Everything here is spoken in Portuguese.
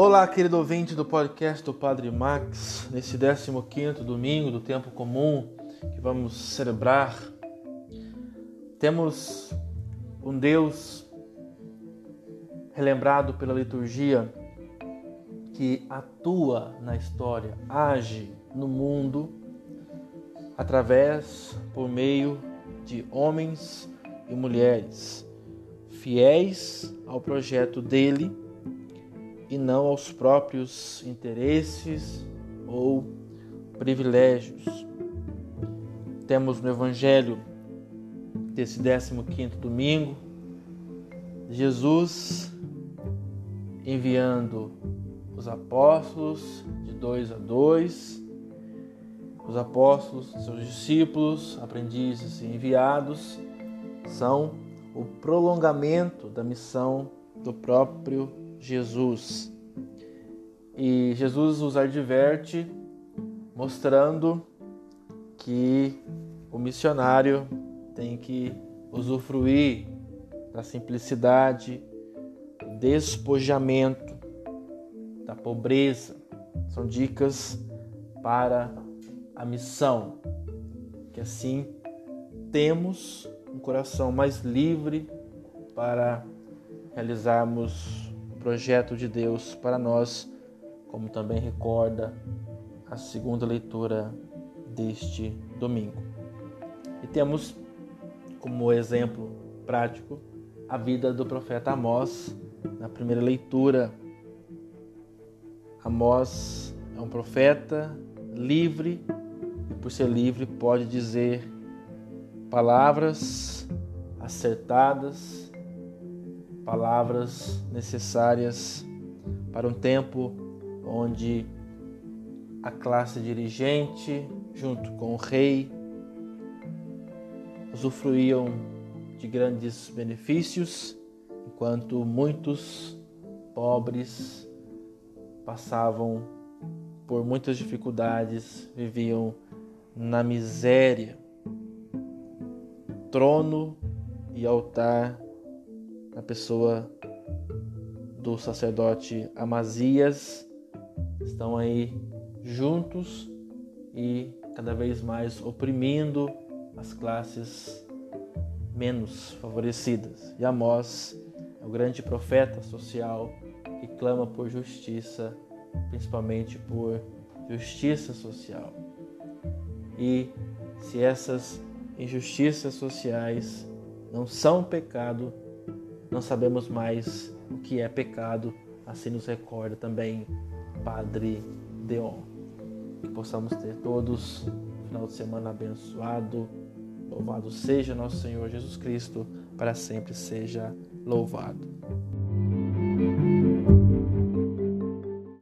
Olá, querido ouvinte do podcast do Padre Max, nesse 15º domingo do tempo comum que vamos celebrar. Temos um Deus relembrado pela liturgia que atua na história, age no mundo através, por meio de homens e mulheres fiéis ao projeto dele e não aos próprios interesses ou privilégios. Temos no Evangelho desse 15 domingo Jesus enviando os apóstolos de dois a dois, os apóstolos, seus discípulos, aprendizes e enviados são o prolongamento da missão do próprio Jesus. E Jesus os adverte, mostrando que o missionário tem que usufruir da simplicidade, do despojamento, da pobreza. São dicas para a missão, que assim temos um coração mais livre para realizarmos projeto de Deus para nós, como também recorda a segunda leitura deste domingo. E temos como exemplo prático a vida do profeta Amós na primeira leitura. Amós é um profeta livre e, por ser livre, pode dizer palavras acertadas palavras necessárias para um tempo onde a classe dirigente, junto com o rei, usufruíam de grandes benefícios, enquanto muitos pobres passavam por muitas dificuldades, viviam na miséria. Trono e altar na pessoa do sacerdote Amazias, estão aí juntos e cada vez mais oprimindo as classes menos favorecidas. E Amós é o grande profeta social que clama por justiça, principalmente por justiça social. E se essas injustiças sociais não são pecado, não sabemos mais o que é pecado, assim nos recorda também Padre Deon. Que possamos ter todos um final de semana abençoado. Louvado seja nosso Senhor Jesus Cristo, para sempre seja louvado.